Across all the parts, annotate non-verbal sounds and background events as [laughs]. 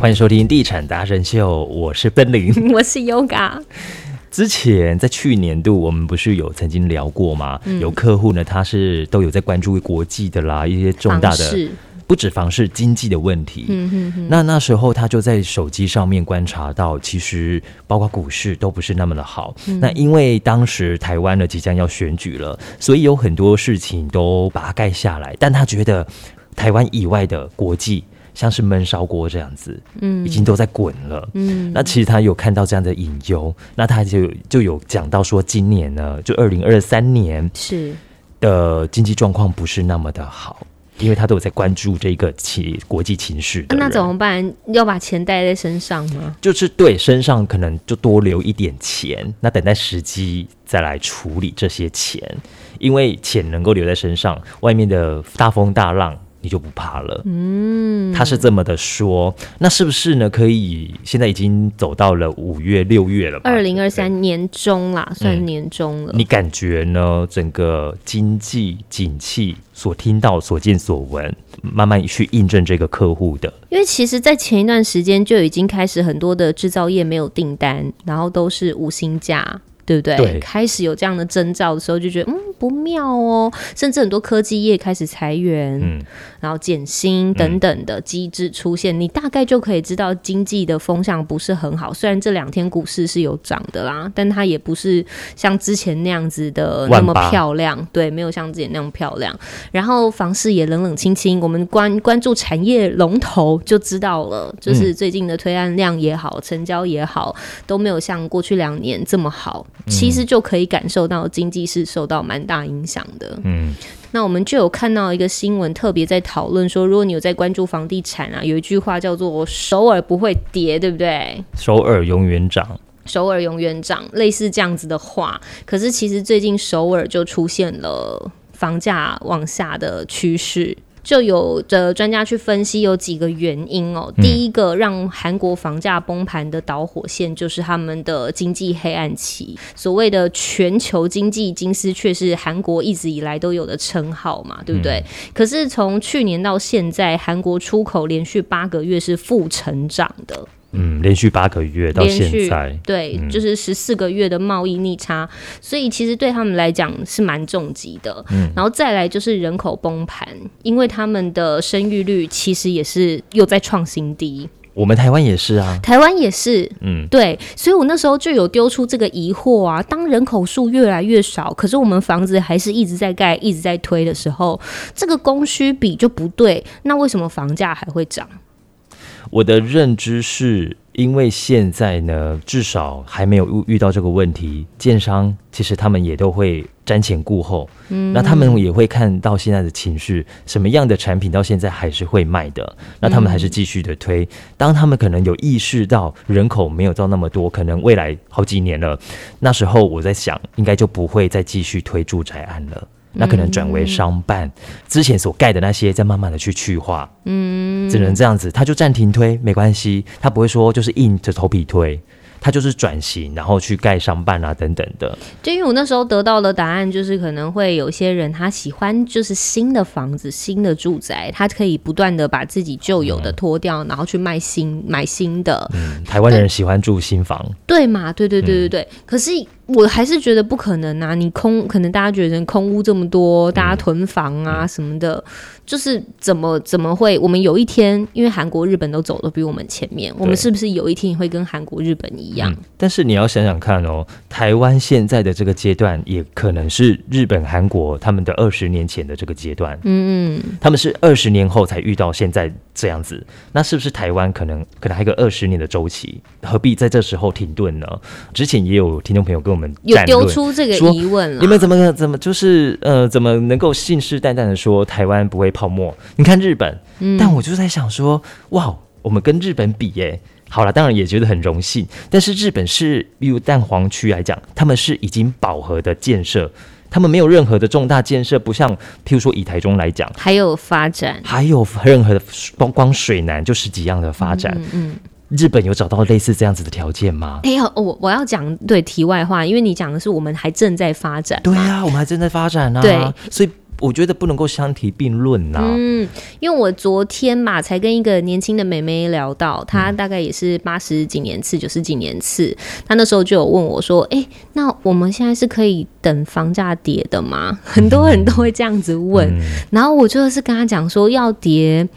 欢迎收听《地产达人秀》，我是奔林，[laughs] 我是 Yoga。之前在去年度，我们不是有曾经聊过吗？有客户呢，他是都有在关注国际的啦，一些重大的，不止房市经济的问题。嗯哼哼。那那时候他就在手机上面观察到，其实包括股市都不是那么的好。那因为当时台湾呢即将要选举了，所以有很多事情都把它盖下来。但他觉得台湾以外的国际。像是闷烧锅这样子，嗯，已经都在滚了，嗯，那其实他有看到这样的隐忧，那他就就有讲到说，今年呢，就二零二三年是的经济状况不是那么的好，因为他都有在关注这个情国际情势。那怎么办？要把钱带在身上吗？就是对身上可能就多留一点钱，那等待时机再来处理这些钱，因为钱能够留在身上，外面的大风大浪。你就不怕了，嗯，他是这么的说，那是不是呢？可以现在已经走到了五月、六月了，二零二三年中啦，算年中了。你感觉呢？整个经济景气所听到、所见所闻，慢慢去印证这个客户的。因为其实，在前一段时间就已经开始很多的制造业没有订单，然后都是五星价。对不对？开始有这样的征兆的时候，就觉得嗯不妙哦。甚至很多科技业开始裁员，嗯，然后减薪等等的机制出现，你大概就可以知道经济的风向不是很好。虽然这两天股市是有涨的啦，但它也不是像之前那样子的那么漂亮。对，没有像之前那样漂亮。然后房市也冷冷清清。我们关关注产业龙头就知道了，就是最近的推案量也好，成交也好，都没有像过去两年这么好。其实就可以感受到经济是受到蛮大影响的。嗯，那我们就有看到一个新闻，特别在讨论说，如果你有在关注房地产啊，有一句话叫做“首尔不会跌”，对不对？首尔永远涨，首尔永远涨，类似这样子的话。可是其实最近首尔就出现了房价往下的趋势。就有的专家去分析有几个原因哦。第一个让韩国房价崩盘的导火线就是他们的经济黑暗期。所谓的全球经济金丝雀是韩国一直以来都有的称号嘛，对不对？可是从去年到现在，韩国出口连续八个月是负成长的。嗯，连续八个月到现在，对，就是十四个月的贸易逆差，所以其实对他们来讲是蛮重疾的。嗯，然后再来就是人口崩盘，因为他们的生育率其实也是又在创新低。我们台湾也是啊，台湾也是，嗯，对，所以我那时候就有丢出这个疑惑啊，当人口数越来越少，可是我们房子还是一直在盖、一直在推的时候，这个供需比就不对，那为什么房价还会涨？我的认知是，因为现在呢，至少还没有遇到这个问题。建商其实他们也都会瞻前顾后，嗯，那他们也会看到现在的情绪，什么样的产品到现在还是会卖的，那他们还是继续的推。当他们可能有意识到人口没有到那么多，可能未来好几年了，那时候我在想，应该就不会再继续推住宅案了。那可能转为商办，之前所盖的那些，再慢慢的去去化，嗯，只能这样子，他就暂停推，没关系，他不会说就是硬着头皮推。他就是转型，然后去盖商办啊等等的。就因为我那时候得到的答案就是，可能会有些人他喜欢就是新的房子、新的住宅，他可以不断的把自己旧有的脱掉，然后去卖新、买新的。嗯，台湾人喜欢住新房，对嘛？对对对对对。可是我还是觉得不可能啊！你空，可能大家觉得空屋这么多，大家囤房啊什么的。就是怎么怎么会？我们有一天，因为韩国、日本都走的比我们前面，我们是不是有一天会跟韩国、日本一样？但是你要想想看哦，台湾现在的这个阶段，也可能是日本、韩国他们的二十年前的这个阶段。嗯嗯，他们是二十年后才遇到现在这样子，那是不是台湾可能可能还有个二十年的周期？何必在这时候停顿呢？之前也有听众朋友跟我们有丢出这个疑问了，你们怎么怎么就是呃，怎么能够信誓旦旦的说台湾不会？泡沫，你看日本，但我就在想说，哇，我们跟日本比，耶，好了，当然也觉得很荣幸。但是日本是，例如蛋黄区来讲，他们是已经饱和的建设，他们没有任何的重大建设，不像譬如说以台中来讲，还有发展，还有任何的光光水南就十几样的发展。嗯，日本有找到类似这样子的条件吗？哎呀，我我要讲对题外话，因为你讲的是我们还正在发展，对啊，我们还正在发展呢，对，所以。我觉得不能够相提并论呐。嗯，因为我昨天嘛，才跟一个年轻的妹妹聊到，她大概也是八十几年次、九十几年次，她那时候就有问我说：“哎，那我们现在是可以等房价跌的吗？” [laughs] 很多人都会这样子问，然后我就是跟她讲说，要跌，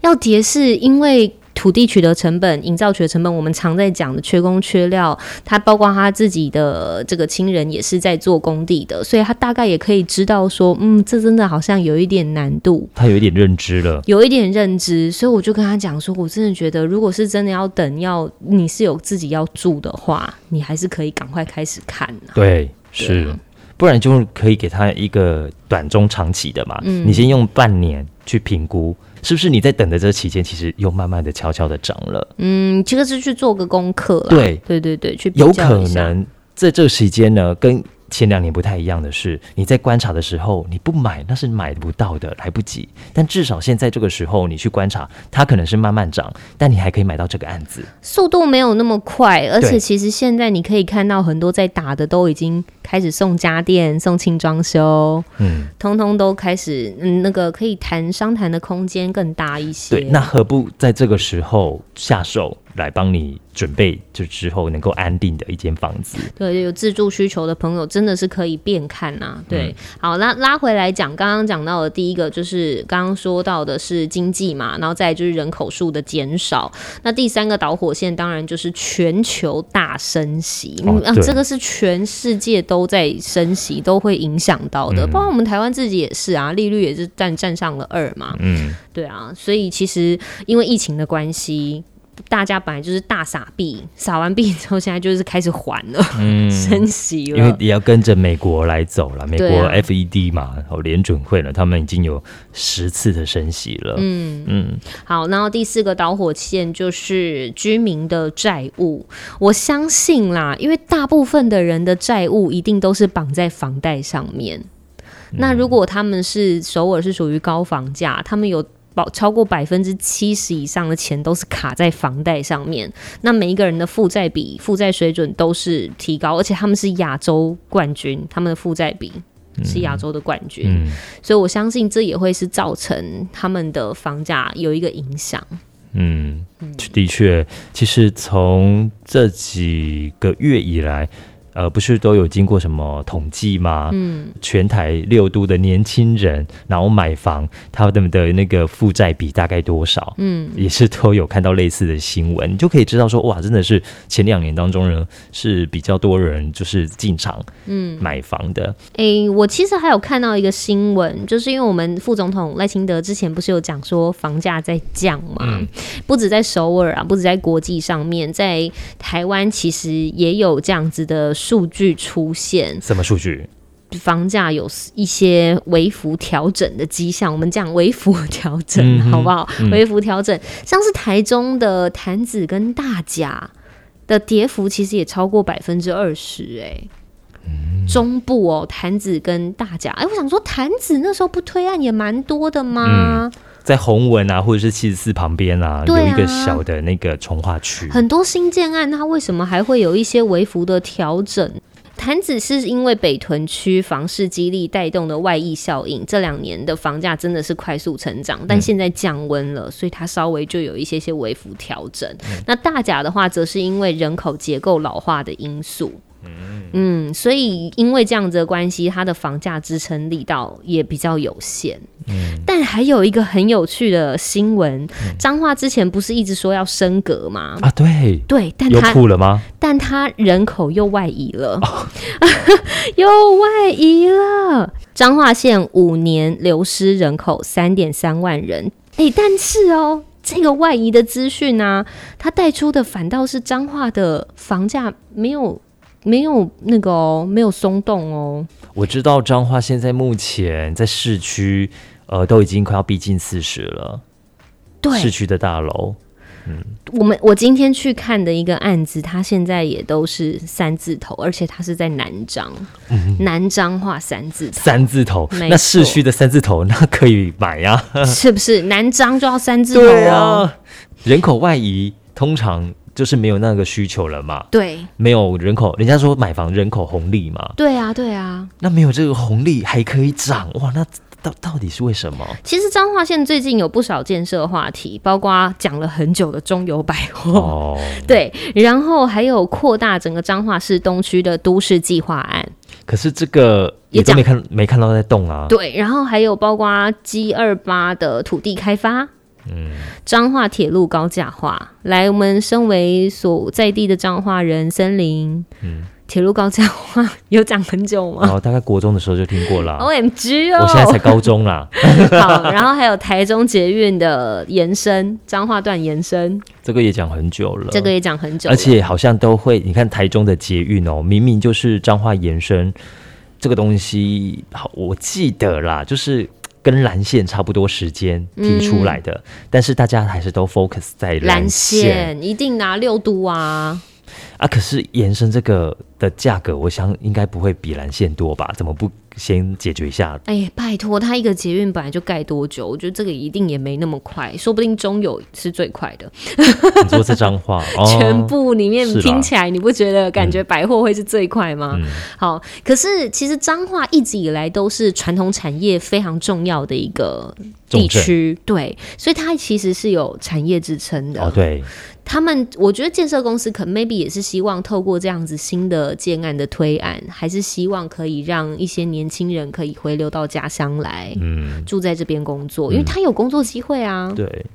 要跌是因为。土地取得成本、营造取得成本，我们常在讲的缺工缺料，他包括他自己的这个亲人也是在做工地的，所以他大概也可以知道说，嗯，这真的好像有一点难度。他有一点认知了，有一点认知，所以我就跟他讲说，我真的觉得，如果是真的要等，要你是有自己要住的话，你还是可以赶快开始看。对，是，不然就可以给他一个短中长期的嘛。嗯，你先用半年去评估。是不是你在等的这期间，其实又慢慢的悄悄的涨了？嗯，这个是去做个功课。对对对对，去有可能在这个时间呢，跟。前两年不太一样的是，你在观察的时候，你不买那是买不到的，来不及。但至少现在这个时候，你去观察，它可能是慢慢涨，但你还可以买到这个案子，速度没有那么快。而且其实现在你可以看到很多在打的都已经开始送家电、送轻装修，嗯，通通都开始，嗯，那个可以谈商谈的空间更大一些。对，那何不在这个时候下手？来帮你准备，就之后能够安定的一间房子。对，有自住需求的朋友，真的是可以变看呐。对，好，那拉回来讲，刚刚讲到的第一个就是刚刚说到的是经济嘛，然后再就是人口数的减少。那第三个导火线当然就是全球大升息啊，这个是全世界都在升息，都会影响到的。包括我们台湾自己也是啊，利率也是占占上了二嘛。嗯，对啊，所以其实因为疫情的关系。大家本来就是大傻币，傻完币之后，现在就是开始还了，嗯升息了。因为也要跟着美国来走了，美国 FED 嘛，然后联准会了，他们已经有十次的升息了。嗯嗯，好，然后第四个导火线就是居民的债务。我相信啦，因为大部分的人的债务一定都是绑在房贷上面。那如果他们是首尔是属于高房价，他们有。超过百分之七十以上的钱都是卡在房贷上面，那每一个人的负债比、负债水准都是提高，而且他们是亚洲冠军，他们的负债比是亚洲的冠军，所以我相信这也会是造成他们的房价有一个影响。嗯，的确，其实从这几个月以来。呃，不是都有经过什么统计吗？嗯，全台六都的年轻人，然后买房，他们的那个负债比大概多少？嗯，也是都有看到类似的新闻，你就可以知道说，哇，真的是前两年当中呢，是比较多人就是进场嗯买房的。哎，我其实还有看到一个新闻，就是因为我们副总统赖清德之前不是有讲说房价在降嘛，不止在首尔啊，不止在国际上面，在台湾其实也有这样子的。数据出现什么数据？房价有一些微幅调整的迹象。我们讲微幅调整，好不好？微幅调整，像是台中的潭子跟大甲的跌幅，其实也超过百分之二十。哎，中部哦，坛子跟大甲，哎，我想说，坛子那时候不推案也蛮多的吗？在红文啊，或者是七十四旁边啊，有一个小的那个从化区，很多新建案，它为什么还会有一些微幅的调整？潭子是因为北屯区房市激励带动的外溢效应，这两年的房价真的是快速成长，但现在降温了，所以它稍微就有一些些微幅调整。那大甲的话，则是因为人口结构老化的因素。嗯，所以因为这样子的关系，它的房价支撑力道也比较有限。嗯，但还有一个很有趣的新闻，彰化之前不是一直说要升格吗？啊，对对，但他哭了吗？但他人口又外移了，[laughs] 又外移了。彰化县五年流失人口三点三万人。哎，但是哦，这个外移的资讯呢，它带出的反倒是彰化的房价没有。没有那个哦，没有松动哦。我知道彰化现在目前在市区，呃，都已经快要逼近四十了。对，市区的大楼，嗯，我们我今天去看的一个案子，它现在也都是三字头，而且它是在南彰，南彰化三字头，三字头。那市区的三字头，那可以买呀？是不是？南彰就要三字头啊？人口外移，通常。就是没有那个需求了嘛？对，没有人口，人家说买房人口红利嘛？对啊，对啊。那没有这个红利还可以涨哇？那到到底是为什么？其实彰化县最近有不少建设话题，包括讲了很久的中油百货，哦，[laughs] 对，然后还有扩大整个彰化市东区的都市计划案。可是这个也都没看没看到在动啊。对，然后还有包括 G 二八的土地开发，嗯，彰化铁路高架化。来，我们身为所在地的彰化人，森林，嗯。铁路高架化有讲很久吗？哦，大概国中的时候就听过了。O M G 哦，我现在才高中啦。[laughs] 好，然后还有台中捷运的延伸，彰化段延伸，这个也讲很久了。这个也讲很久，而且好像都会，你看台中的捷运哦，明明就是彰化延伸这个东西，好，我记得啦，就是跟蓝线差不多时间提出来的，但是大家还是都 focus 在蓝线，一定拿六度啊。啊，可是延伸这个的价格，我想应该不会比蓝线多吧？怎么不？先解决一下。哎，拜托，他一个捷运本来就盖多久？我觉得这个一定也没那么快，说不定中有是最快的。你说这张话，[laughs] 全部里面听起来，你不觉得感觉百货会是最快吗？好，可是其实彰化一直以来都是传统产业非常重要的一个地区，对，所以它其实是有产业支撑的。哦，对。他们，我觉得建设公司可能 maybe 也是希望透过这样子新的建案的推案，还是希望可以让一些年轻人可以回流到家乡来，嗯，住在这边工作，因为他有工作机会啊。对，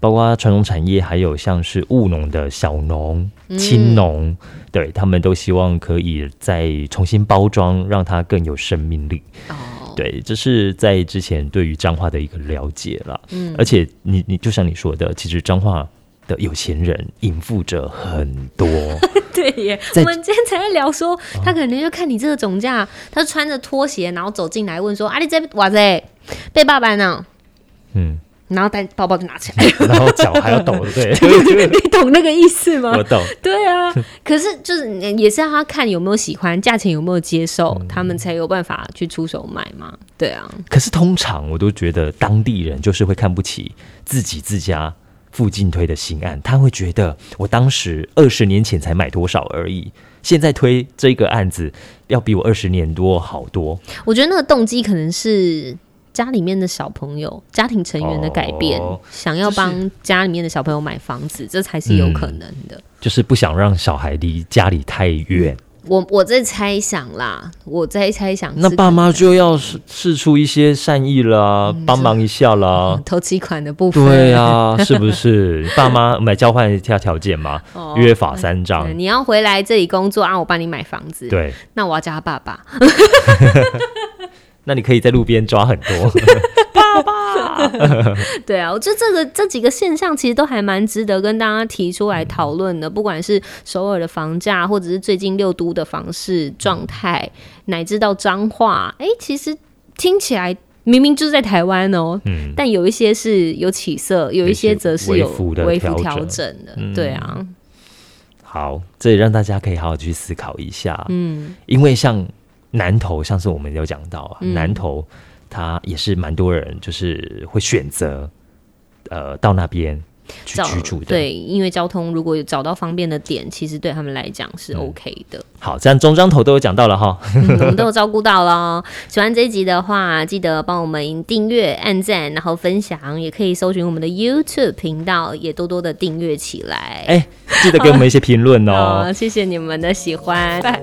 包括传统产业，还有像是务农的小农、青农，对他们都希望可以再重新包装，让它更有生命力。哦，对，这是在之前对于彰化的一个了解了。嗯，而且你你就像你说的，其实彰化。的有钱人隐富者很多，[laughs] 对耶。我们今天才在聊说，他可能就看你这个总价，他穿着拖鞋，然后走进来问说：“啊，你这哇塞，被爸爸呢？”嗯，然后带包包就拿起来，[laughs] 然后脚还要抖，[laughs] 对，你懂那个意思吗？我懂。对啊，可是就是也是要他看有没有喜欢，价钱有没有接受，他们才有办法去出手买嘛。对啊。可是通常我都觉得当地人就是会看不起自己自家。附近推的新案，他会觉得我当时二十年前才买多少而已，现在推这个案子要比我二十年多好多。我觉得那个动机可能是家里面的小朋友、家庭成员的改变，想要帮家里面的小朋友买房子，这才是有可能的。就是不想让小孩离家里太远。我我在猜想啦，我在猜想，那爸妈就要试试出一些善意啦，帮忙一下啦，投期款的部分，对啊，[laughs] 是不是？爸妈我们来交换一下条件嘛，约法三章。你要回来这里工作啊，我帮你买房子。对，那我要叫他爸爸。[laughs] 那你可以在路边抓很多。[laughs] 爸爸，[laughs] 对啊，我觉得这个这几个现象其实都还蛮值得跟大家提出来讨论的。不管是首尔的房价，或者是最近六都的房市状态，乃至到彰化，哎，其实听起来明明就是在台湾哦，嗯，但有一些是有起色，有一些则是有微幅调整的，对啊。好，这也让大家可以好好去思考一下，嗯，因为像南投，像是我们有讲到啊，南投。他也是蛮多人，就是会选择，呃，到那边去居住的。对，因为交通如果有找到方便的点，其实对他们来讲是 OK 的。好，这样中章头都有讲到了哈，[laughs] 我们都有照顾到了。喜欢这一集的话，记得帮我们订阅、按赞，然后分享，也可以搜寻我们的 YouTube 频道，也多多的订阅起来。哎，记得给我们一些评论哦。[laughs] 谢谢你们的喜欢。拜。